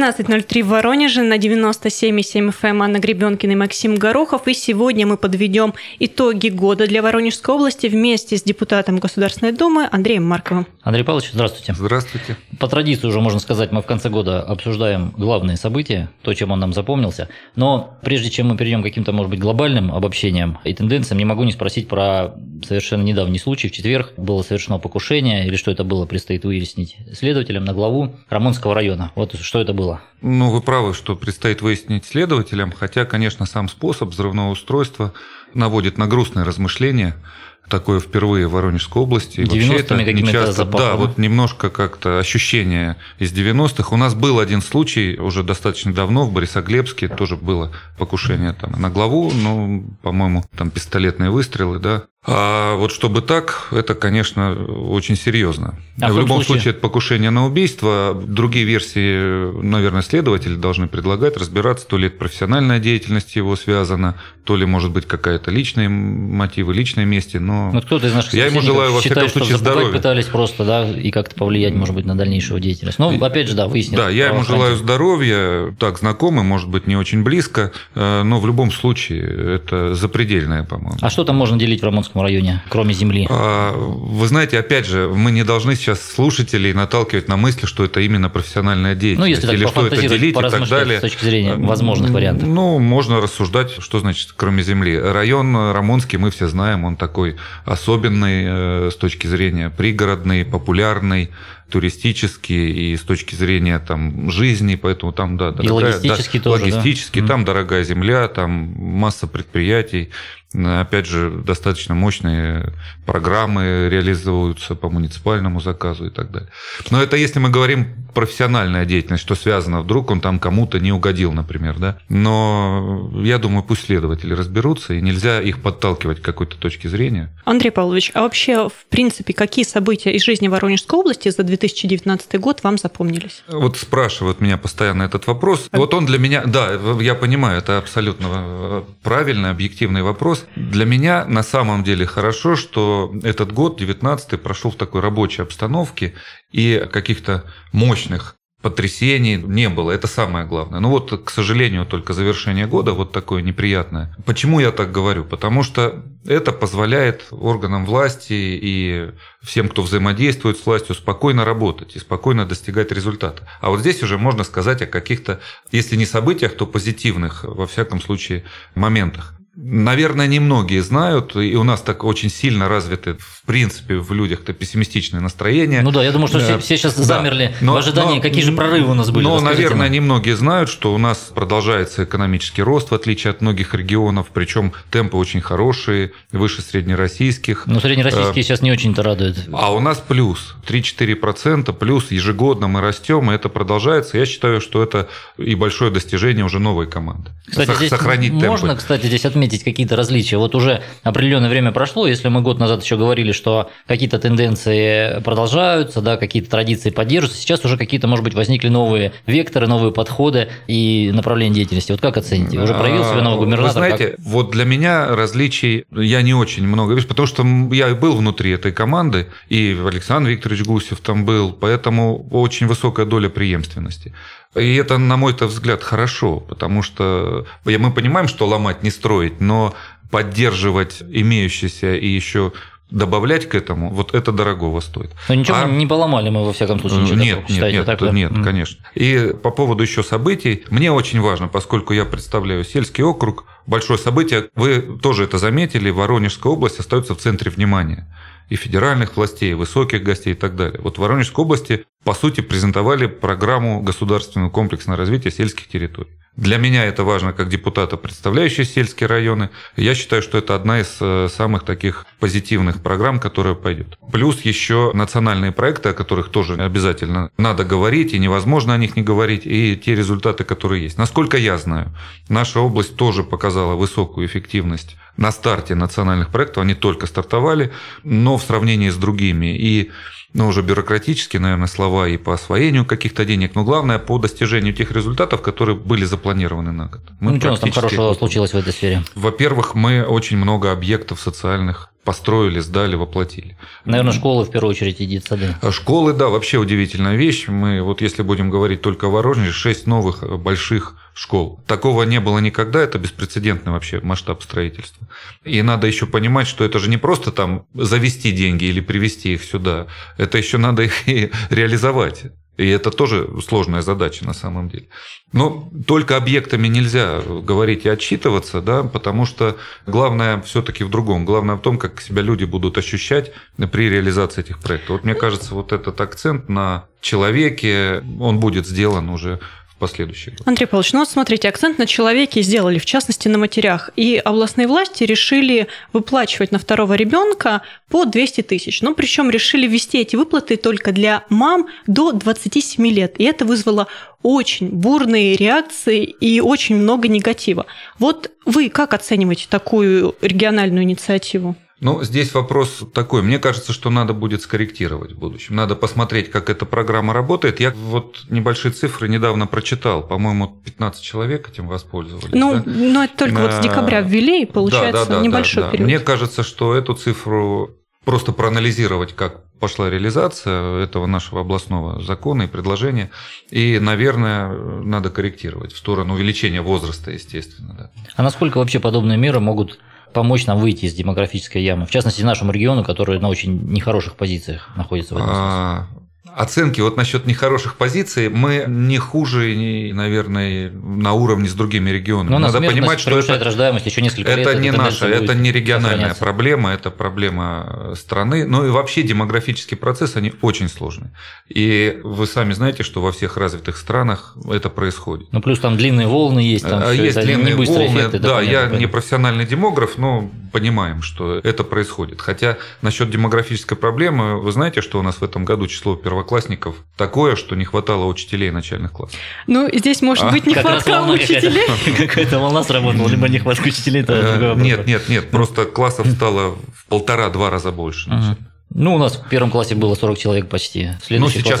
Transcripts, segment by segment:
12.03 в Воронеже на 97,7 FM Анна Гребенкина и Максим Горохов. И сегодня мы подведем итоги года для Воронежской области вместе с депутатом Государственной Думы Андреем Марковым. Андрей Павлович, здравствуйте. Здравствуйте. По традиции уже можно сказать, мы в конце года обсуждаем главные события, то, чем он нам запомнился. Но прежде чем мы перейдем к каким-то, может быть, глобальным обобщениям и тенденциям, не могу не спросить про совершенно недавний случай. В четверг было совершено покушение, или что это было, предстоит выяснить следователям на главу Рамонского района. Вот что это было было. Ну, вы правы, что предстоит выяснить следователям, хотя, конечно, сам способ взрывного устройства наводит на грустные размышления. Такое впервые в Воронежской области. 90-ми не часто, запахом. Да, вот немножко как-то ощущение из 90-х. У нас был один случай уже достаточно давно в Борисоглебске, тоже было покушение там на главу, ну, по-моему, там пистолетные выстрелы, да. А вот чтобы так, это, конечно, очень серьезно. А в, в любом случае... случае, это покушение на убийство. Другие версии, наверное, следователи должны предлагать разбираться, то ли это профессиональная деятельность его связана, то ли, может быть, какая-то личные мотивы, личные мести. Но ну, кто-то из наших я ему желаю, во считает, всяком случае, здоровья. пытались просто, да, и как-то повлиять, может быть, на дальнейшую деятельность. Но, опять же, да, выяснить. Да, я ему желаю здоровья, так, знакомый, может быть, не очень близко, э, но в любом случае это запредельное, по-моему. А что там можно делить в Рамонском районе, кроме земли? А, вы знаете, опять же, мы не должны сейчас слушателей наталкивать на мысли, что это именно профессиональная деятельность. Ну, если так или что это делить и так далее. С точки зрения возможных вариантов. Ну, можно рассуждать, что значит кроме земли. Район Рамонский мы все знаем, он такой особенный э, с точки зрения пригородный, популярный туристический и с точки зрения там жизни, поэтому там да, дорогая, и логистически да, тоже, логистически да? там дорогая земля, там масса предприятий, Опять же, достаточно мощные программы реализуются по муниципальному заказу и так далее. Но это если мы говорим профессиональная деятельность, что связано, вдруг он там кому-то не угодил, например, да. Но я думаю, пусть следователи разберутся, и нельзя их подталкивать к какой-то точке зрения. Андрей Павлович, а вообще, в принципе, какие события из жизни Воронежской области за 2019 год вам запомнились? Вот спрашивают меня постоянно этот вопрос. А... Вот он для меня, да, я понимаю, это абсолютно э, правильный, объективный вопрос вопрос. Для меня на самом деле хорошо, что этот год, 19 прошел в такой рабочей обстановке и каких-то мощных потрясений не было. Это самое главное. Ну вот, к сожалению, только завершение года вот такое неприятное. Почему я так говорю? Потому что это позволяет органам власти и всем, кто взаимодействует с властью, спокойно работать и спокойно достигать результата. А вот здесь уже можно сказать о каких-то, если не событиях, то позитивных, во всяком случае, моментах. Наверное, немногие знают, и у нас так очень сильно развиты, в принципе, в людях-то пессимистичное настроение. Ну да, я думаю, что все, все сейчас замерли но, в ожидании, но, какие же прорывы у нас были. Но, Расскажите наверное, нам. немногие знают, что у нас продолжается экономический рост, в отличие от многих регионов, причем темпы очень хорошие, выше среднероссийских. Но среднероссийские а, сейчас не очень-то радуют. А у нас плюс, 3-4%, плюс ежегодно мы растем, и это продолжается. Я считаю, что это и большое достижение уже новой команды. Кстати, здесь Сохранить можно, темпы. кстати, здесь отметить отметить какие-то различия. Вот уже определенное время прошло, если мы год назад еще говорили, что какие-то тенденции продолжаются, да, какие-то традиции поддерживаются, сейчас уже какие-то, может быть, возникли новые векторы, новые подходы и направления деятельности. Вот как оцените? Уже проявил себя новый губернатор? Вы знаете, как? вот для меня различий я не очень много вижу, потому что я был внутри этой команды, и Александр Викторович Гусев там был, поэтому очень высокая доля преемственности. И это, на мой взгляд, хорошо, потому что мы понимаем, что ломать не строить, но поддерживать имеющиеся и еще добавлять к этому, вот это дорогого стоит. Но ничего а... не поломали мы, во всяком случае, ничего Нет, такого, нет, нет, так, да? нет, конечно. И по поводу еще событий, мне очень важно, поскольку я представляю сельский округ, большое событие, вы тоже это заметили, Воронежская область остается в центре внимания и федеральных властей, и высоких гостей и так далее. Вот в Воронежской области, по сути, презентовали программу государственного комплексного развития сельских территорий. Для меня это важно как депутата, представляющего сельские районы. Я считаю, что это одна из э, самых таких позитивных программ, которая пойдет. Плюс еще национальные проекты, о которых тоже обязательно надо говорить, и невозможно о них не говорить, и те результаты, которые есть. Насколько я знаю, наша область тоже показала высокую эффективность на старте национальных проектов. Они только стартовали, но в сравнении с другими. И ну, уже бюрократические, наверное, слова и по освоению каких-то денег, но главное по достижению тех результатов, которые были запланированы на год. Мы ну, что у нас там хорошего случилось в этой сфере? Во-первых, мы очень много объектов социальных построили, сдали, воплотили. Наверное, школы в первую очередь и детсады. Школы, да, вообще удивительная вещь. Мы вот если будем говорить только о Воронеже, шесть новых больших школ. Такого не было никогда, это беспрецедентный вообще масштаб строительства. И надо еще понимать, что это же не просто там завести деньги или привести их сюда, это еще надо их и реализовать. И это тоже сложная задача на самом деле. Но только объектами нельзя говорить и отчитываться, да, потому что главное все-таки в другом. Главное в том, как себя люди будут ощущать при реализации этих проектов. Вот мне кажется, вот этот акцент на человеке, он будет сделан уже последующие. Андрей Павлович, ну вот смотрите, акцент на человеке сделали, в частности на матерях, и областные власти решили выплачивать на второго ребенка по 200 тысяч. Но причем решили ввести эти выплаты только для мам до 27 лет. И это вызвало очень бурные реакции и очень много негатива. Вот вы как оцениваете такую региональную инициативу? Ну, здесь вопрос такой. Мне кажется, что надо будет скорректировать в будущем. Надо посмотреть, как эта программа работает. Я вот небольшие цифры недавно прочитал. По-моему, 15 человек этим воспользовались. Ну, да? но это только вот с декабря ввели, и получается да, да, да, небольшой да, да. период. Мне кажется, что эту цифру просто проанализировать, как пошла реализация этого нашего областного закона и предложения. И, наверное, надо корректировать в сторону увеличения возраста, естественно. Да. А насколько вообще подобные меры могут помочь нам выйти из демографической ямы, в частности, нашему региону, который на очень нехороших позициях находится в этом смысле? Оценки вот насчет нехороших позиций мы не хуже, наверное, на уровне с другими регионами. Но Надо понимать, что это, рождаемость еще несколько это лет, не наша, это не региональная проблема, это проблема страны. Ну и вообще демографический процесс, они очень сложные. И вы сами знаете, что во всех развитых странах это происходит. Ну плюс там длинные волны есть, там А, есть это длинные не волны. эффекты, да, понятно, я понятно. не профессиональный демограф, но понимаем, что это происходит. Хотя насчет демографической проблемы, вы знаете, что у нас в этом году число первоклассников такое, что не хватало учителей начальных классов. Ну, здесь может А? быть Как нехватка волна учителей. какая-то, волна сработала, либо нехватка учителей, это другой Э. Нет, нет, нет, просто классов стало в полтора-два раза больше. Ну, у нас в первом классе было 40 человек почти. Ну, сейчас сейчас-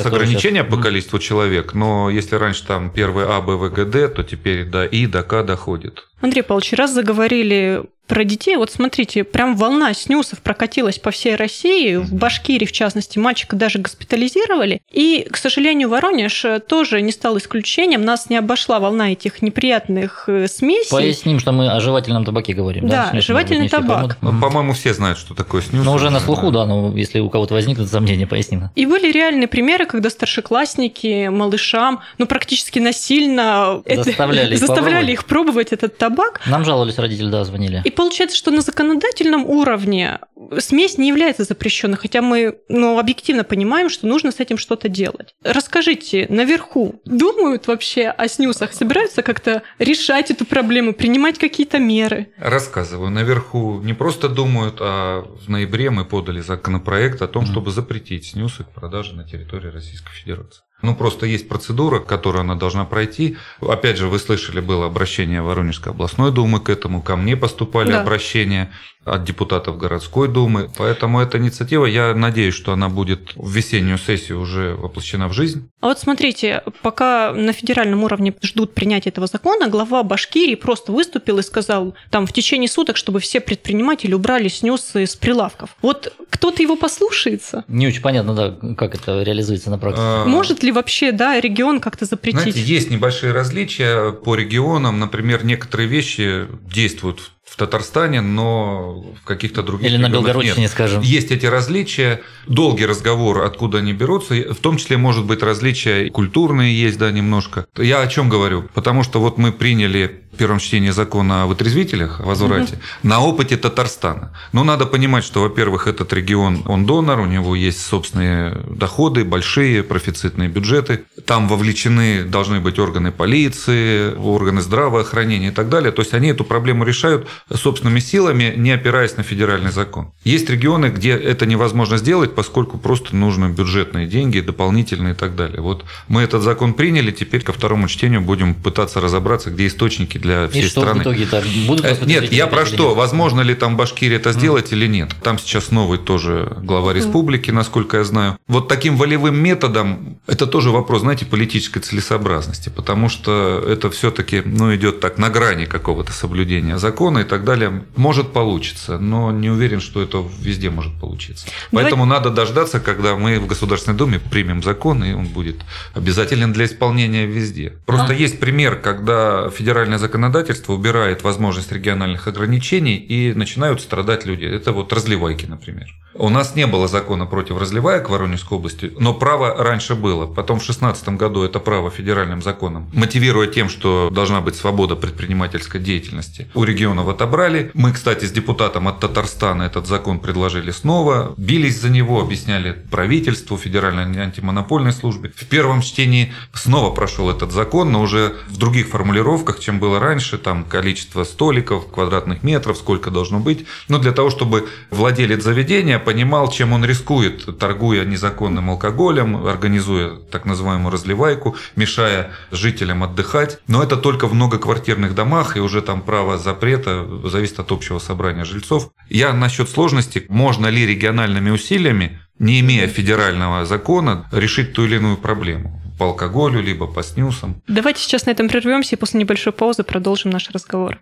по количеству человек, но если раньше там первый А, Б, В, Г, Д, то теперь до И, до К доходит. Андрей Павлович, раз заговорили про детей, вот смотрите, прям волна снюсов прокатилась по всей России, в Башкирии, в частности, мальчика даже госпитализировали. И, к сожалению, Воронеж э, тоже не стал исключением, нас не обошла волна этих неприятных э, смесей. Поясним, что мы о жевательном табаке говорим. Да, Смешно, жевательный табак. поймут. Ну. По-моему, все знают, что такое снюс. Ну, уже на слуху, да, но если у кого-то возникнут сомнения, поясним. И были реальные примеры, когда старшеклассники малышам, ну, практически насильно это- Заставляли их заставляли их пробовать этот табак. Нам жаловались родители, да, звонили. И получается, что на законодательном уровне смесь не является запрещенной, хотя мы ну, объективно понимаем, что нужно с этим что-то делать. Расскажите, наверху думают вообще о снюсах, собираются как-то решать эту проблему, принимать какие-то меры? Рассказываю. Наверху не просто думают, а в ноябре мы подали законопроект о том, чтобы запретить снюсы к продаже на территории Российской Федерации. Ну, просто есть процедура, которую она должна пройти. Опять же, вы слышали, было обращение Воронежской областной думы к этому, ко мне поступали Да. обращения от депутатов городской думы. Поэтому эта инициатива, я надеюсь, что она будет в весеннюю сессию уже воплощена в жизнь. А вот смотрите, пока на федеральном уровне ждут принятия этого закона, глава Башкирии просто выступил и сказал там в течение суток, чтобы все предприниматели убрали снюсы с прилавков. Вот кто-то его послушается? Не очень понятно, да, как это реализуется на практике. А, Может ли вообще, да, регион как-то запретить? Знаете, есть небольшие различия по регионам. Например, некоторые вещи действуют в Татарстане, но в каких-то других Или на Белгородчине, нет. скажем. Есть эти различия, долгий разговор, откуда они берутся, в том числе, может быть, различия культурные есть, да, немножко. Я о чем говорю? Потому что вот мы приняли в первом чтении закона о вытрезвителях, о возврате, на опыте Татарстана. Но надо понимать, что, во-первых, этот регион, он донор, у него есть собственные доходы, большие профицитные бюджеты. Там вовлечены должны быть органы полиции, органы здравоохранения и так далее. То есть они эту проблему решают собственными силами, не опираясь на федеральный закон. Есть регионы, где это невозможно сделать, поскольку просто нужны бюджетные деньги, дополнительные и так далее. Вот мы этот закон приняли, теперь ко второму чтению будем пытаться разобраться, где источники для всей И что страны. в итоге будут Э, Нет, я про что? нет? Возможно ли там в Башкирии это сделать или нет? Там сейчас новый тоже глава республики, насколько я знаю. Вот таким волевым методом, это тоже вопрос, знаете, политической целесообразности, потому что это все-таки ну, идет так на грани какого-то соблюдения закона, и так далее. Может получиться, но не уверен, что это везде может получиться. Давай- Поэтому надо дождаться, когда мы в Государственной Думе примем закон, и он будет обязателен для исполнения везде. Просто А. есть пример, когда федеральное законодательство убирает возможность региональных ограничений и начинают страдать люди. Это вот разливайки, например. У нас не было закона против разливаек в Воронежской области, но право раньше было. Потом в 2016 году это право федеральным законом, мотивируя тем, что должна быть свобода предпринимательской деятельности, у регионов отобрали. Мы, кстати, с депутатом от Татарстана этот закон предложили снова, бились за него, объясняли правительству, федеральной антимонопольной службе. В первом чтении снова прошел этот закон, но уже в других формулировках, чем было раньше, там количество столиков, квадратных метров, сколько должно быть. Но для того, чтобы владелец заведения понимал, чем он рискует, торгуя незаконным алкоголем, организуя так называемую разливайку, мешая жителям отдыхать. Но это только в многоквартирных домах, и уже там право запрета зависит от общего собрания жильцов. Я насчет сложности, можно ли региональными усилиями, не имея федерального закона, решить ту или иную проблему по алкоголю, либо по снюсам. Давайте сейчас на этом прервемся и после небольшой паузы продолжим наш разговор.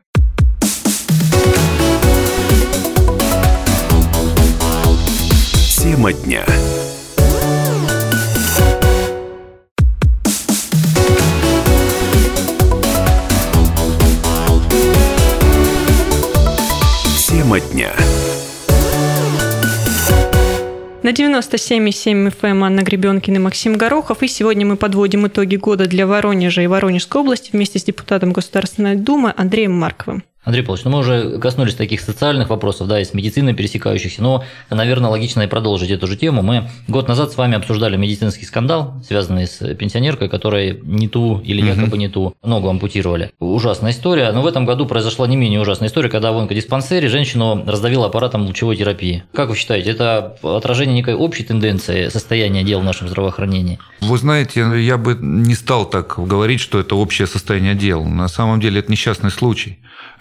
Тема дня. Тема дня. На 97,7 FM Анна Гребенкин и Максим Горохов. И сегодня мы подводим итоги года для Воронежа и Воронежской области вместе с депутатом Государственной Думы Андреем Марковым. Андрей Павлович, ну мы уже коснулись таких социальных вопросов, да, и с медициной пересекающихся, но, наверное, логично и продолжить эту же тему. Мы год назад с вами обсуждали медицинский скандал, связанный с пенсионеркой, которой не ту или якобы не ту ногу ампутировали. Ужасная история, но в этом году произошла не менее ужасная история, когда в онкодиспансере женщину раздавило аппаратом лучевой терапии. Как вы считаете, это отражение некой общей тенденции состояния дел в нашем здравоохранении? Вы знаете, я бы не стал так говорить, что это общее состояние дел. На самом деле это несчастный случай.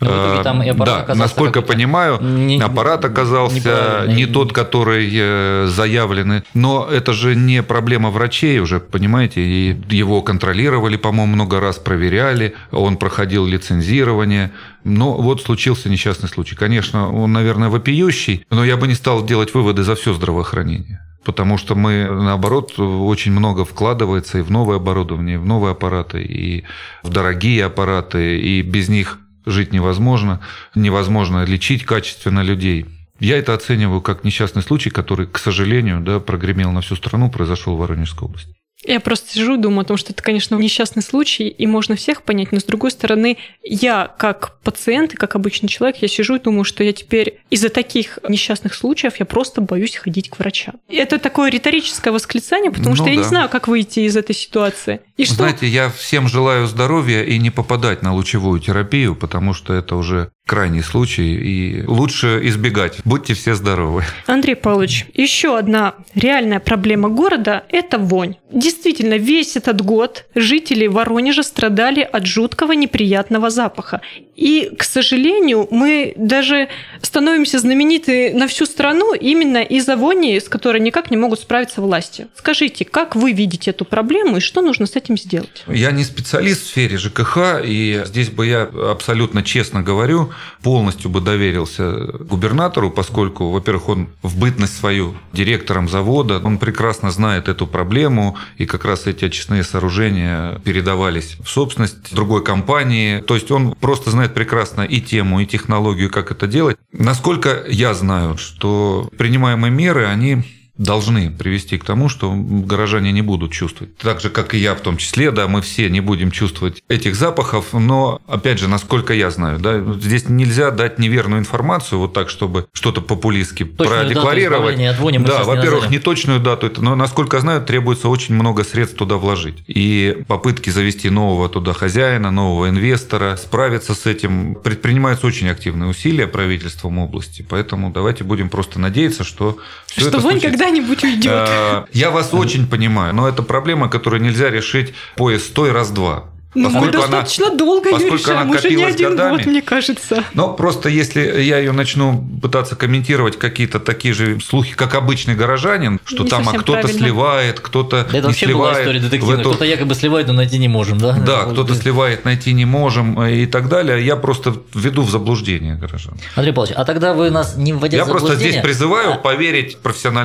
Ну, в итоге там и аппарат да, оказался насколько понимаю, не- аппарат оказался не тот, который э, заявленный. Но это же не проблема врачей уже, понимаете, и его контролировали, по-моему, много раз проверяли, он проходил лицензирование. Но вот случился несчастный случай. Конечно, он, наверное, вопиющий, но я бы не стал делать выводы за все здравоохранение. Потому что мы, наоборот, очень много вкладывается и в новое оборудование, и в новые аппараты, и в дорогие аппараты, и без них жить невозможно, невозможно лечить качественно людей. Я это оцениваю как несчастный случай, который, к сожалению, да, прогремел на всю страну, произошел в Воронежской области. Я просто сижу и думаю о том, что это, конечно, несчастный случай, и можно всех понять, но с другой стороны, я как пациент и как обычный человек, я сижу и думаю, что я теперь из-за таких несчастных случаев я просто боюсь ходить к врачам. Это такое риторическое восклицание, потому Ну что я не знаю, как выйти из этой ситуации. И что Знаете, я всем желаю здоровья и не попадать на лучевую терапию, потому что это уже крайний случай, и лучше избегать. Будьте все здоровы. Андрей Павлович, еще одна реальная проблема города – это вонь. Действительно, весь этот год жители Воронежа страдали от жуткого неприятного запаха. И, к сожалению, мы даже становимся знамениты на всю страну именно из-за вони, с которой никак не могут справиться власти. Скажите, как вы видите эту проблему и что нужно с этим сделать? Я не специалист в сфере ЖКХ, и здесь бы я абсолютно честно говорю, полностью бы доверился губернатору, поскольку, во-первых, он в бытность свою директором завода, он прекрасно знает эту проблему, и как раз эти очистные сооружения передавались в собственность другой компании. То есть он просто знает прекрасно и тему, и технологию, как это делать. Насколько я знаю, что принимаемые меры, они должны привести к тому, что горожане не будут чувствовать. Так же, как и я в том числе, да, мы все не будем чувствовать этих запахов, но, опять же, насколько я знаю, да, здесь нельзя дать неверную информацию вот так, чтобы что-то популистски Точную дату продекларировать. избавления от да, не во-первых, назовем. не точную дату, но, насколько знаю, требуется очень много средств туда вложить. И попытки завести нового туда хозяина, нового инвестора, справиться с этим, предпринимаются очень активные усилия правительством области, поэтому давайте будем просто надеяться, что все что это вонь случится. Когда-нибудь уйдет. Э, Я вас очень понимаю, но это проблема, которую нельзя решить поезд стой раз-два. Ну, мы Поскольку она- достаточно долго ее поскольку она решаем, уже не один годами. год, мне кажется. Но просто если я ее начну пытаться комментировать какие-то такие же слухи, как обычный горожанин, что Не там а кто-то сливает, кто-то Это не вообще была сливает. история в детективная. эту- Кто-то якобы сливает, но найти не можем, да? Да, Вот кто-то сливает, найти не можем э, и так далее. Я просто введу в заблуждение горожан. Андрей Павлович, а тогда вы нас не вводя Я в просто заблуждение... здесь призываю а- поверить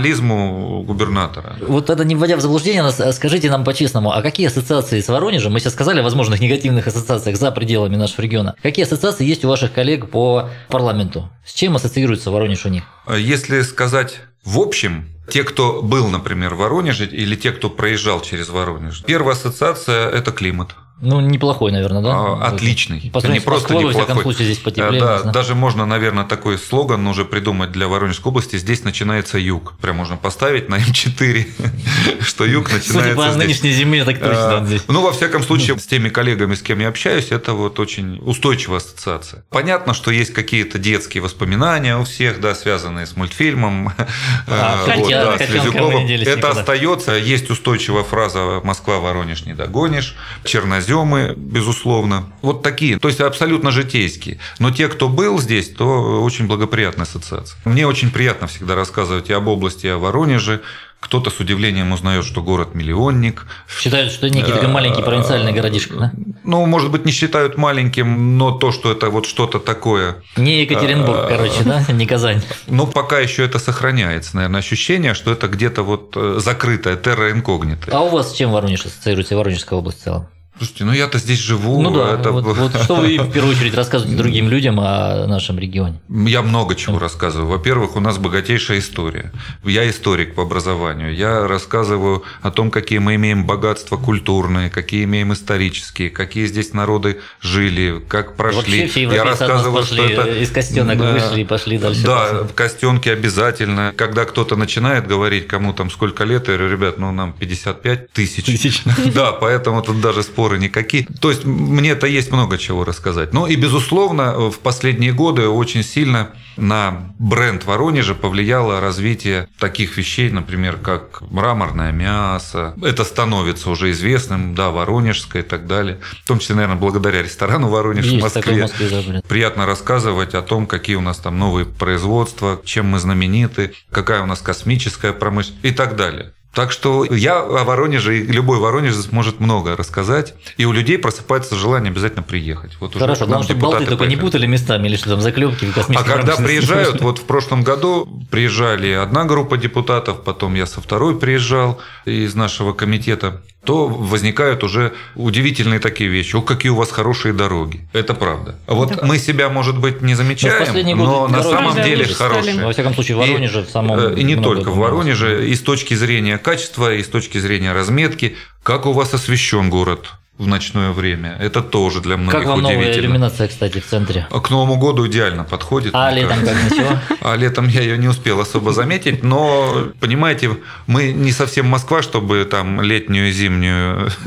профессионализму губернатора. Вот тогда не вводя в заблуждение нас, а скажите нам по-честному, а какие ассоциации с Воронежем, мы сейчас сказали о возможных негативных ассоциациях за пределами нашего региона, какие ассоциации есть у ваших коллег по парламенту? С чем ассоциируется Воронеж у них? А Если сказать в общем, те, кто был, например, в Воронеже, или те, кто проезжал через Воронеж, первая ассоциация – это климат. Ну, неплохой, наверное, да? А, Отличный. По не просто неплохой. здесь потеплее. Э, Да, не знаю. даже можно, наверное, такой слоган уже придумать для Воронежской области. Здесь начинается юг. Прям можно поставить на М4, что юг Судя начинается по здесь. нынешней зиме, так точно здесь. Ну, во всяком случае, с теми коллегами, с кем я общаюсь, это вот очень устойчивая ассоциация. Понятно, что есть какие-то детские воспоминания у всех, да, связанные с мультфильмом. А, э, да, Это остается. Есть устойчивая фраза «Москва-Воронеж не догонишь», черноземы, безусловно. Вот такие, то есть абсолютно житейские. Но те, кто был здесь, то очень благоприятная ассоциация. Мне очень приятно всегда рассказывать и об области, и о Воронеже. Кто-то с удивлением узнает, что город-миллионник, Считают, что некий такой маленький провинциальный городишко, да? ну, может быть, не считают маленьким, но то, что это вот что-то такое. Не Екатеринбург, А, короче, да? Не Казань. Но пока еще это сохраняется, наверное, ощущение, что это где-то вот э, закрытая терра инкогнита. А у вас с чем Воронеж ассоциируется, Воронежская область в целом? Слушайте, ну я-то здесь живу. Ну да, это- вот, вот что вы в первую очередь рассказываете другим людям о нашем регионе? Я много чего рассказываю. Во-первых, у нас богатейшая история. Я историк по образованию. Я рассказываю о том, какие мы имеем богатства культурные, какие имеем исторические, какие здесь народы жили, как прошли. Вообще все Я рассказываю, пошли, что это из костенок Да. вышли и пошли дальше. Да, в костенке обязательно. Когда кто-то начинает говорить, кому там сколько лет, я говорю, ребят, ну нам 55 тысяч. Тысяч. Да, поэтому тут даже споры никакие. То есть мне-то есть много чего рассказать. Ну и, безусловно, в последние годы очень сильно на бренд Воронежа повлияло развитие таких вещей, например, как мраморное мясо. Это становится уже известным, да, воронежское и так далее. В том числе, наверное, благодаря ресторану Воронеж в Есть в Москве. Москве, да. Приятно рассказывать о том, какие у нас там новые производства, чем мы знамениты, какая у нас космическая промышленность и так далее. Так что я о Воронеже, и любой воронежец может много рассказать, и у людей просыпается желание обязательно приехать. Вот Хорошо, главное, чтобы болты только не путали местами, или что там заклепки А когда приезжают, вот в прошлом году приезжали одна группа депутатов, потом я со второй приезжал из нашего комитета, то возникают уже удивительные такие вещи. О, какие у вас хорошие дороги. Это правда. А Вот мы себя, может быть, не Но замечаем, годы но на самом деле лучше хорошие. стали. Во всяком случае, в И, Воронеже в самом... э, И не только в было. Воронеже, и с точки зрения качества, и с точки зрения разметки. Как у вас освещен город в ночное время? Это тоже для многих Как вам новая удивительно. иллюминация, кстати, в центре? А К Новому году идеально подходит. А летом кажется. как ничего? А летом я ее не успел особо заметить, но, понимаете, мы не совсем Москва, чтобы там летнюю и зимнюю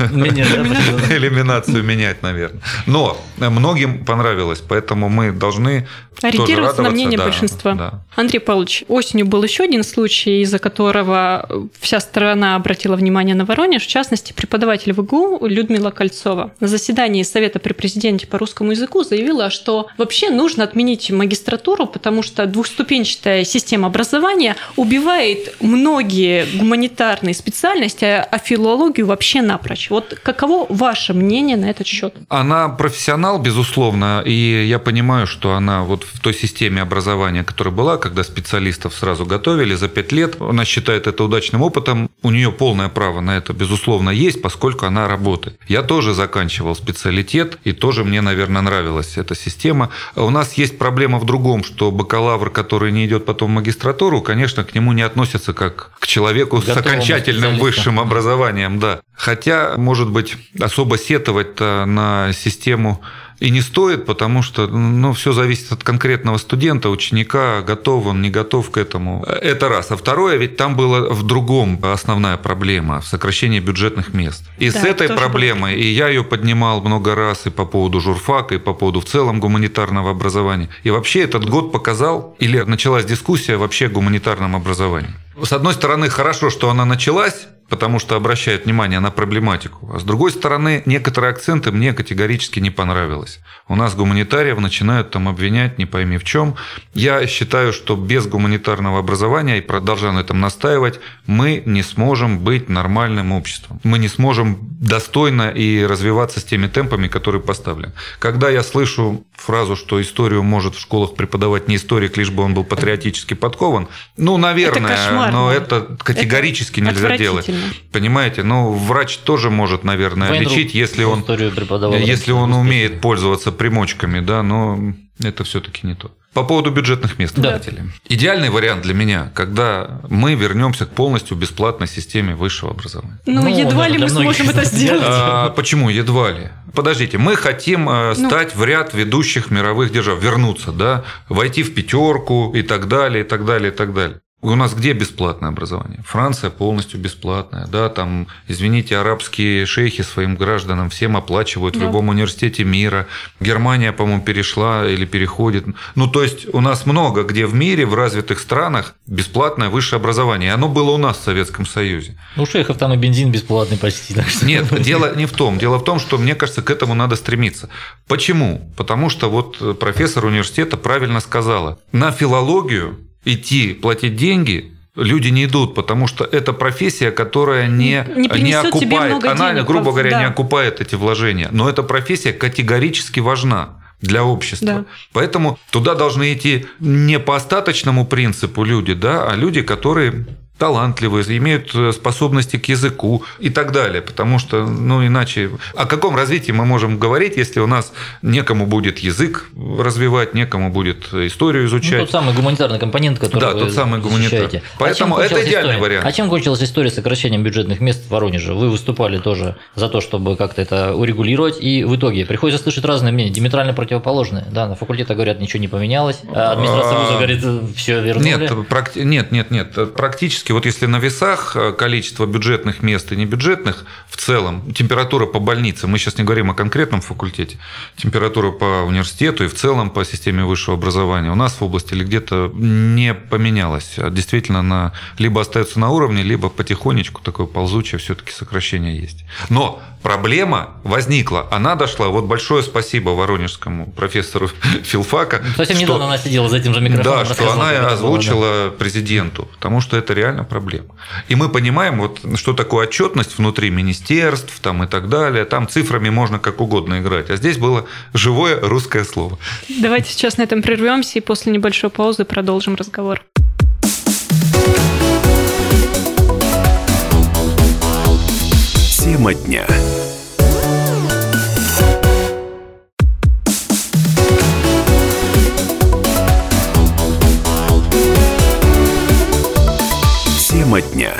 иллюминацию менять, наверное. Но многим понравилось, поэтому мы должны Ориентироваться на мнение Да, большинства. да. Андрей Павлович, осенью был еще один случай, из-за которого вся страна обратила внимание на Воронеж, в частности, преподаватель ВГУ Людмила Кольцова на заседании Совета при президенте по русскому языку заявила, что вообще нужно отменить магистратуру, потому что двухступенчатая система образования убивает многие гуманитарные специальности, а филологию вообще напрочь. Вот каково ваше мнение на этот счет? Она профессионал, безусловно, и я понимаю, что она вот в той системе образования, которая была, когда специалистов сразу готовили за пять лет, она считает это удачным опытом, у нее полное право на это, безусловно, есть, поскольку она работает. Я тоже заканчивал специалитет, и тоже мне, наверное, нравилась эта система. У нас есть проблема в другом, что бакалавр, который не идет потом в магистратуру, конечно, к нему не относятся как к человеку с Готовому окончательным специалисту. высшим образованием, да. Хотя, может быть, особо сетовать на систему и не стоит, потому что ну, все зависит от конкретного студента, ученика, готов он, не готов к этому. Это раз. А второе, ведь там была в другом основная проблема, в сокращении бюджетных мест. И Да, с этой проблемой, и я ее поднимал много раз и по поводу журфака, и по поводу в целом гуманитарного образования. И вообще этот год показал, или началась дискуссия вообще о гуманитарном образовании. С одной стороны, хорошо, что она началась, потому что обращают внимание на проблематику. А с другой стороны, некоторые акценты мне категорически не понравилось. У нас гуманитариев начинают там обвинять, не пойми в чем. Я считаю, что без гуманитарного образования, и продолжаю на этом настаивать, мы не сможем быть нормальным обществом. Мы не сможем достойно и развиваться с теми темпами, которые поставлены. Когда я слышу фразу, что историю может в школах преподавать не историк, лишь бы он был патриотически подкован, ну, наверное, это кошмарно. но это категорически это нельзя делать. Понимаете? Ну, врач тоже может, наверное, Вейнрук лечить, если он, если он умеет пользоваться примочками, да, но это все-таки не то. По поводу бюджетных мест, Да. Идеальный вариант для меня, когда мы вернемся к полностью бесплатной системе высшего образования. Ну, Ну, едва ли мы сможем это это сделать. А, почему едва ли? Подождите, мы хотим э, Ну. стать в ряд ведущих мировых держав, вернуться, да, войти в пятерку и так далее, и так далее, и так далее. У нас где бесплатное образование? Франция полностью бесплатная, да, там, извините, арабские шейхи своим гражданам всем оплачивают в Да. любом университете мира. Германия, по-моему, перешла или переходит. Ну, то есть у нас много где в мире, в развитых странах бесплатное высшее образование. И оно было у нас в Советском Союзе. Ну, у шейхов там и бензин бесплатный почти. так что- Нет, дело не в том. Дело в том, что, мне кажется, к этому надо стремиться. Почему? Потому что вот профессор университета правильно сказала. На филологию идти платить деньги люди не идут, потому что это профессия, которая не, Не тебе окупает, она, денег, грубо говоря, да. не окупает эти вложения. Но эта профессия категорически важна для общества. Да. Поэтому туда должны идти не по остаточному принципу люди, да, а люди, которые талантливые, имеют э, способности к языку и так далее. Потому что, ну, иначе... О каком развитии мы можем говорить, если у нас некому будет язык развивать, некому будет историю Ну, изучать? тот самый гуманитарный компонент, который Да, вы тот самый гуманитарный. защищаете. Поэтому чем это идеальный история? вариант. А чем кончилась история с сокращением бюджетных мест в Воронеже? Вы выступали тоже за то, чтобы как-то это урегулировать, и в итоге приходится слышать разные мнения, диаметрально противоположные. Да, на факультете говорят, ничего не поменялось, а администрация вуза А, говорит, все вернули. Нет, практи- нет, нет, нет. Практически, вот если на весах э, количество бюджетных мест и небюджетных в целом, температура по больнице, мы сейчас не говорим о конкретном факультете, температура по университету и в целом по системе высшего образования у нас в области или где-то не поменялась. А Действительно, на, либо остается на уровне, либо потихонечку такое ползучее все-таки сокращение есть. Но проблема возникла, она дошла. Вот большое спасибо воронежскому профессору филфака. Совсем что- недавно она сидела за этим же микрофоном. да, что она это было, да. озвучила президенту, потому что это реально проблема. И мы понимаем, вот, что такое отчетность внутри министерств там, и так далее. Там цифрами можно как угодно играть. А здесь было живое русское слово. Давайте сейчас на этом прервемся и после небольшой паузы продолжим разговор. Тема дня. Тема дня.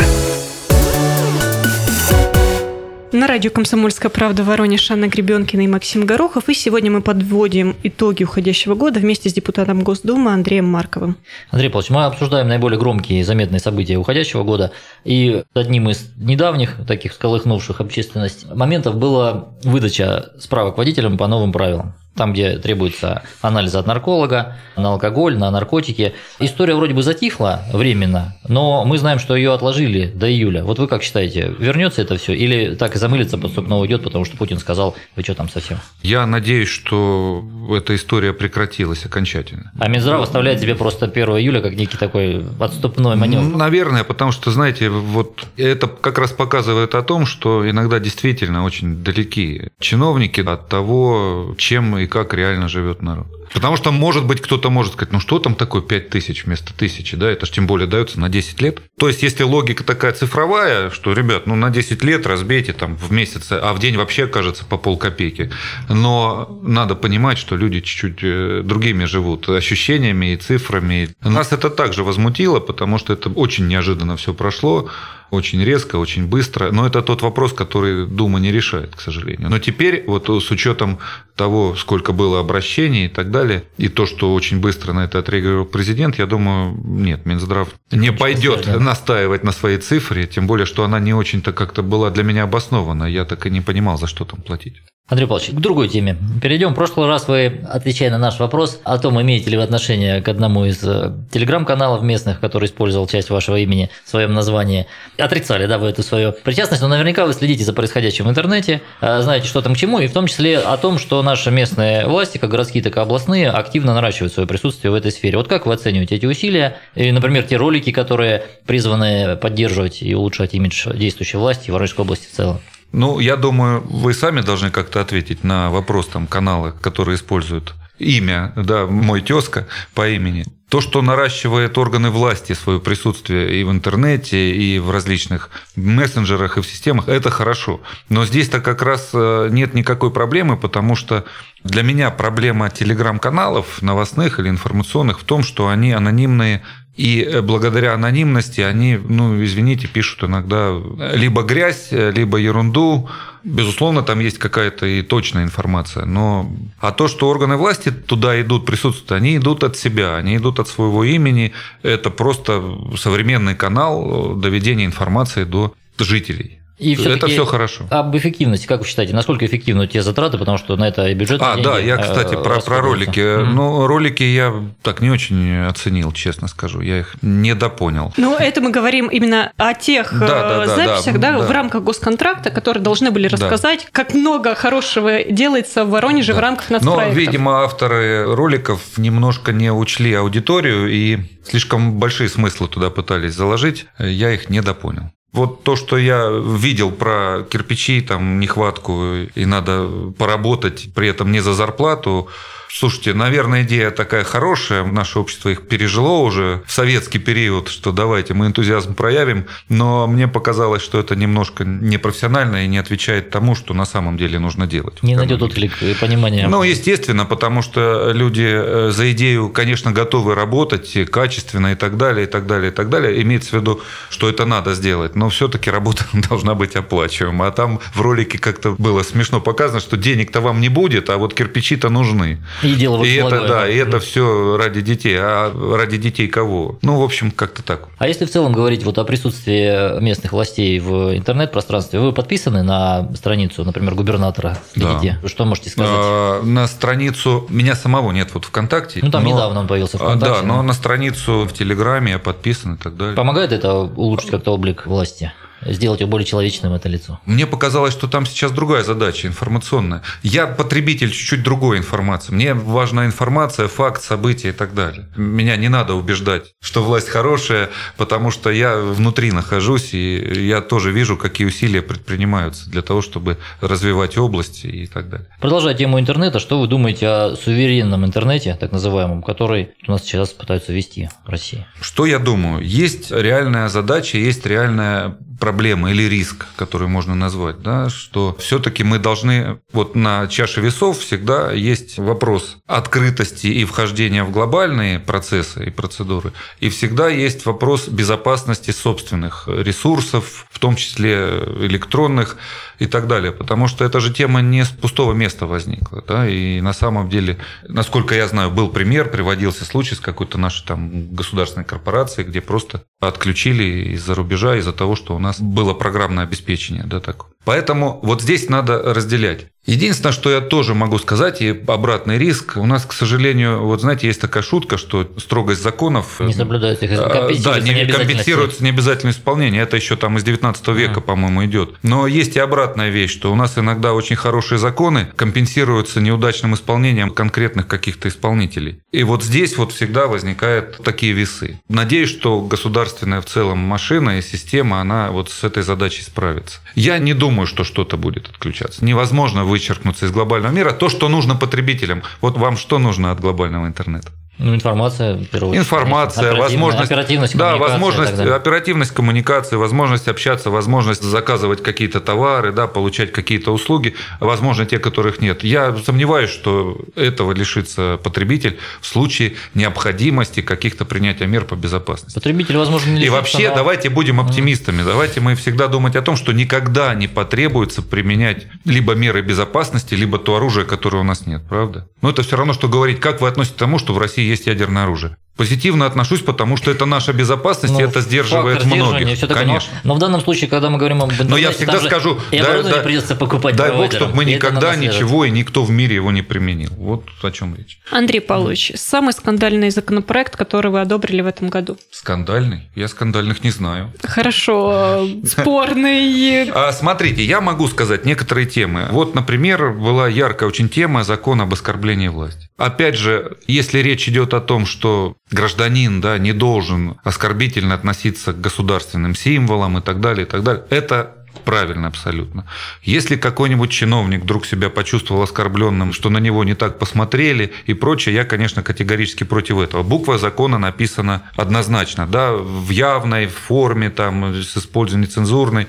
На радио «Комсомольская правда» Воронеж Анна Гребенкина и Максим Горохов. И сегодня мы подводим итоги уходящего года вместе с депутатом Госдумы Андреем Марковым. Андрей Павлович, мы обсуждаем наиболее громкие и заметные события уходящего года. И одним из недавних, таких сколыхнувших общественность моментов была выдача справок водителям по новым правилам. Там, где требуется анализ от нарколога на алкоголь, на наркотики. История вроде бы затихла временно, но мы знаем, что ее отложили до июля. Вот вы как считаете, вернется это все или так и замылится, снова уйдет, потому что Путин сказал, вы что там совсем? Я надеюсь, что эта история прекратилась окончательно. А Минздрав оставляет себе просто 1 июля как некий такой отступной маневр. Наверное, потому что, знаете, вот это как раз показывает о том, что иногда действительно очень далеки чиновники от того, чем и как реально живет народ. Потому что, может быть, кто-то может сказать, ну что там такое 5 тысяч вместо тысячи, да, это же тем более дается на 10 лет. То есть, если логика такая цифровая, что, ребят, ну на 10 лет разбейте там в месяц, а в день вообще кажется по полкопейки. Но надо понимать, что люди чуть-чуть э, другими живут ощущениями и цифрами. Нас это также возмутило, потому что это очень неожиданно все прошло очень резко, очень быстро. Но это тот вопрос, который Дума не решает, к сожалению. Но теперь, вот с учетом того, сколько было обращений и так далее, и то, что очень быстро на это отреагировал президент, я думаю, нет, Минздрав не пойдет настаивать на своей цифре, тем более, что она не очень-то как-то была для меня обоснована. Я так и не понимал, за что там платить. Андрей Павлович, к другой теме. Перейдем. В прошлый раз вы, отвечая на наш вопрос о том, имеете ли вы отношение к одному из э, телеграм-каналов местных, который использовал часть вашего имени в своем названии, отрицали, да, вы эту свою причастность, но наверняка вы следите за происходящим в интернете, э, знаете, что там к чему, и в том числе о том, что наши местные власти, как городские, так и областные, активно наращивают свое присутствие в этой сфере. Вот как вы оцениваете эти усилия? И, например, те ролики, которые призваны поддерживать и улучшать имидж действующей власти в Воронежской области в целом? Ну, я думаю, вы сами должны как-то ответить на вопрос там канала, которые используют имя, да, мой тезка по имени. То, что наращивает органы власти свое присутствие и в интернете, и в различных мессенджерах, и в системах, это хорошо. Но здесь-то как раз э, нет никакой проблемы, потому что для меня проблема телеграм-каналов новостных или информационных в том, что они анонимные и э, благодаря анонимности они, ну, извините, пишут иногда либо грязь, либо ерунду. Безусловно, там есть какая-то и точная информация. Но... А то, что органы власти туда идут, присутствуют, они идут от себя, они идут от своего имени. Это просто современный канал доведения информации до жителей. И это все хорошо. Об эффективности, как вы считаете, насколько эффективны те затраты, потому что на это бюджет. А, да, я, кстати, э, про, про ролики. Mm-hmm. Ну, ролики я так не очень оценил, честно скажу. Я их недопонял. Ну, это мы говорим именно о тех да, да, э, записях, да, да, да, в рамках госконтракта, которые должны были рассказать, да. как много хорошего делается в Воронеже да. в рамках нацпроектов. Но, видимо, авторы роликов немножко не учли аудиторию и слишком большие смыслы туда пытались заложить. Я их недопонял. Вот то, что я видел про кирпичи, там нехватку, и надо поработать, при этом не за зарплату, Слушайте, наверное, идея такая хорошая. Наше общество их пережило уже в советский период, что давайте мы энтузиазм проявим. Но мне показалось, что это немножко непрофессионально и не отвечает тому, что на самом деле нужно делать. Не найдет отклик и понимания. Ну, естественно, потому что люди э, за идею, конечно, готовы работать качественно и так далее, и так далее, и так далее. Имеется в виду, что это надо сделать. Но все-таки работа должна быть оплачиваема. А там в ролике как-то было смешно показано, что денег-то вам не будет, а вот кирпичи-то нужны. И дело И это, да, и это все ради детей. А ради детей кого? Ну, в общем, как-то так. А если в целом говорить вот о присутствии местных властей в интернет-пространстве, вы подписаны на страницу, например, губернатора да. Что можете сказать? А, на страницу меня самого нет вот ВКонтакте. Ну, там но... недавно он появился ВКонтакте. Да, но на страницу в Телеграме я подписан и так далее. Помогает это улучшить как-то облик власти? Сделать его более человечным, это лицо. Мне показалось, что там сейчас другая задача информационная. Я потребитель чуть-чуть другой информации. Мне важна информация, факт, события и так далее. Меня не надо убеждать, что власть хорошая, потому что я внутри нахожусь, и я тоже вижу, какие усилия предпринимаются для того, чтобы развивать области и так далее. Продолжая тему интернета, что вы думаете о суверенном интернете, так называемом, который у нас сейчас пытаются ввести в России? Что я думаю? Есть реальная задача, есть реальная проблема или риск, который можно назвать, да, что все-таки мы должны, вот на чаше весов всегда есть вопрос открытости и вхождения в глобальные процессы и процедуры, и всегда есть вопрос безопасности собственных ресурсов, в том числе электронных и так далее, потому что эта же тема не с пустого места возникла, да, и на самом деле, насколько я знаю, был пример, приводился случай с какой-то нашей там государственной корпорацией, где просто отключили из-за рубежа из-за того, что у нас было программное обеспечение, да, такое. Поэтому вот здесь надо разделять. Единственное, что я тоже могу сказать, и обратный риск, у нас, к сожалению, вот знаете, есть такая шутка, что строгость законов... Не соблюдается, их а, Да, не компенсируется необязательное исполнение. Это еще там из 19 века, а. по-моему, идет. Но есть и обратная вещь, что у нас иногда очень хорошие законы компенсируются неудачным исполнением конкретных каких-то исполнителей. И вот здесь вот всегда возникают такие весы. Надеюсь, что государственная в целом машина и система, она вот с этой задачей справится. Я не думаю, что что-то будет отключаться. Невозможно вы вычеркнуться из глобального мира. То, что нужно потребителям. Вот вам что нужно от глобального интернета? Ну, информация, в первую очередь. Информация, возможность... Оперативность Да, возможность, оперативность коммуникации, возможность общаться, возможность заказывать какие-то товары, да, получать какие-то услуги, возможно, те, которых нет. Я сомневаюсь, что этого лишится потребитель в случае необходимости каких-то принятия мер по безопасности. Потребитель, возможно, не И вообще, но... давайте будем оптимистами. Давайте мы всегда думать о том, что никогда не потребуется применять либо меры безопасности, либо то оружие, которое у нас нет, правда? Но это все равно, что говорить, как вы относитесь к тому, что в России есть ядерное оружие. Позитивно отношусь, потому что это наша безопасность, Ну, и это сдерживает многих. такое. Конечно. Но, но в данном случае, когда мы говорим об интернете, Но я всегда же скажу, и дай- оборудование дай- придется покупать Дай бог, чтобы мы и никогда ничего и никто в мире его не применил. Вот о чем речь. Андрей Павлович, самый скандальный законопроект, который вы одобрили в этом году? Скандальный? Я скандальных не знаю. Хорошо, спорный. А, смотрите, я могу сказать некоторые темы. Вот, например, была яркая очень тема закон об оскорблении власти. Опять же, если речь идет о том, что гражданин да, не должен оскорбительно относиться к государственным символам и так далее, и так далее, это правильно абсолютно. Если какой-нибудь чиновник вдруг себя почувствовал оскорбленным, что на него не так посмотрели и прочее, я, конечно, категорически против этого. Буква закона написана однозначно, да, в явной форме, там, с использованием цензурной.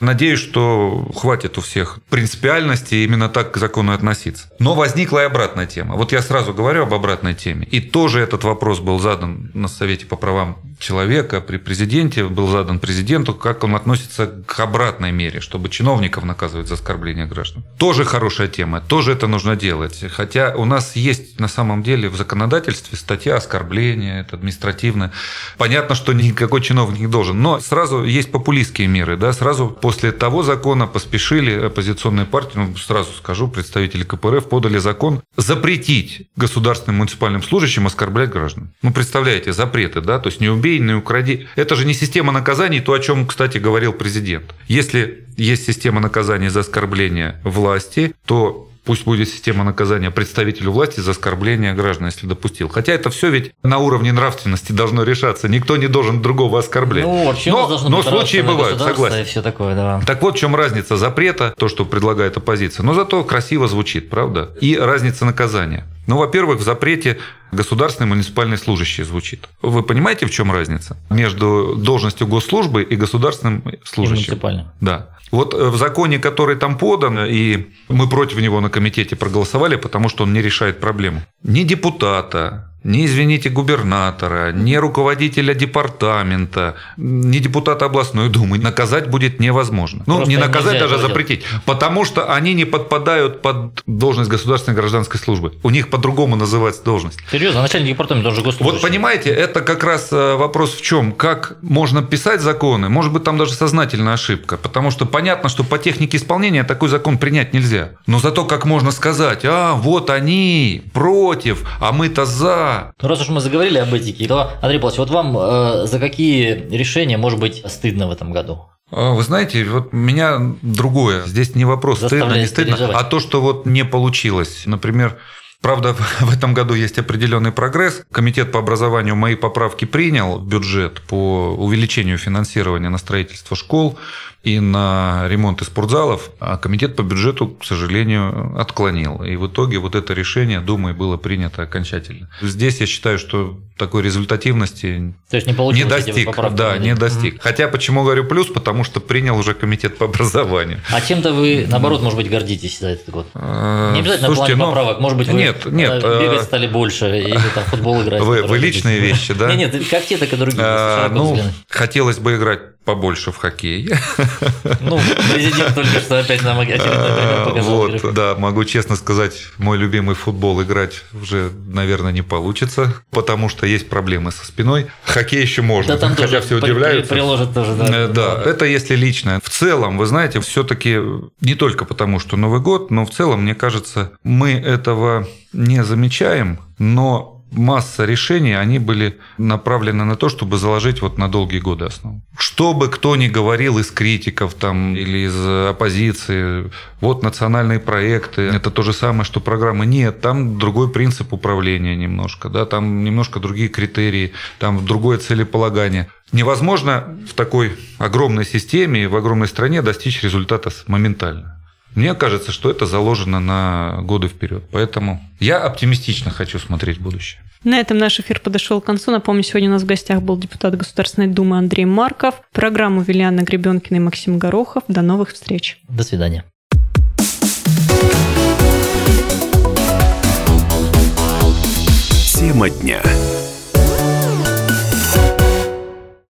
Надеюсь, что хватит у всех принципиальности именно так к закону относиться. Но возникла и обратная тема. Вот я сразу говорю об обратной теме. И тоже этот вопрос был задан на Совете по правам человека при президенте, был задан президенту, как он относится к обратной мере, чтобы чиновников наказывать за оскорбление граждан. Тоже хорошая тема, тоже это нужно делать. Хотя у нас есть на самом деле в законодательстве статья оскорбления, это административное. Понятно, что никакой чиновник не должен, но сразу есть популистские меры, да, сразу после того закона поспешили оппозиционные партии, ну, сразу скажу, представители КПРФ подали закон запретить государственным муниципальным служащим оскорблять граждан. Ну, представляете, запреты, да, то есть не убей, не укради. Это же не система наказаний, то, о чем, кстати, говорил президент. Если есть система наказаний за оскорбление власти, то Пусть будет система наказания представителю власти за оскорбление граждан, если допустил. Хотя это все ведь на уровне нравственности должно решаться. Никто не должен другого оскорблять. Ну, вообще но но случаи бывают, согласен. Все такое, да. Так вот, в чем разница запрета, то, что предлагает оппозиция. Но зато красиво звучит, правда? И разница наказания. Ну, во-первых, в запрете государственный муниципальный служащий звучит. Вы понимаете, в чем разница между должностью госслужбы и государственным И служащим? муниципальным. Да. Вот э, в законе, который там подан, и мы против него на комитете проголосовали, потому что он не решает проблему. Ни депутата, ни, извините, губернатора, ни руководителя департамента, ни депутата областной думы наказать будет невозможно. Ну, Просто не наказать, даже этого запретить. Потому что они не подпадают под должность государственной гражданской службы. У них по-другому называется должность. Серьезно, начальник департамента, он же госслужащий. Вот понимаете, это как раз э, вопрос в чем? Как можно писать законы? Может быть, там даже сознательная ошибка. Потому что понятно, что по технике исполнения такой закон принять нельзя. Но зато как можно сказать, а, вот они против, а мы-то за. Ну, раз уж мы заговорили об этике, то, Андрей Павлович, вот вам э, за какие решения может быть стыдно в этом году? А, Вы знаете, вот меня другое. Здесь не вопрос, стыдно, не стыдно, переживать. а то, что вот не получилось. Например, Правда, в этом году есть определенный прогресс. Комитет по образованию мои поправки принял бюджет по увеличению финансирования на строительство школ и на ремонты спортзалов, а комитет по бюджету, к сожалению, отклонил. И в итоге вот это решение Думой было принято окончательно. Здесь я считаю, что такой результативности То есть не не достиг, поправки да, не достиг. Хотя почему говорю плюс, потому что принял уже комитет по образованию. А чем-то вы, наоборот, может быть, гордитесь за этот год? Э, Не обязательно слушайте, плане ну, поправок. Может быть, вы нет, нет, э, бегать э, стали больше или там футбол играть. Вы- вы личные вещи, да? Нет, нет, как те, так и другие. ну, хотелось бы играть побольше в хоккей. Ну, президент только что опять нам пример показал. Вот, да, могу честно сказать, мой любимый футбол играть уже, наверное, не получится, потому что есть проблемы со спиной. Хоккей еще можно, Да там хотя все удивляются. при- приложат тоже, да. Э, Да, это если лично. В целом, вы знаете, все-таки не только потому, что Новый год, но в целом, мне кажется, мы этого не замечаем, но масса решений, они были направлены на то, чтобы заложить вот на долгие годы основу. Что бы кто ни говорил из критиков там или из оппозиции, вот национальные проекты, это то же самое, что программы. Нет, там другой принцип управления немножко, да, там немножко другие критерии, там другое целеполагание. Невозможно в такой огромной системе, в огромной стране достичь результата моментально. Мне кажется, что это заложено на годы вперед. Поэтому я оптимистично хочу смотреть будущее. На этом наш эфир подошел к концу. Напомню, сегодня у нас в гостях был депутат Государственной Думы Андрей Марков. Программу вели Анна Гребенкина и Максим Горохов. До новых встреч. До свидания. Тема дня.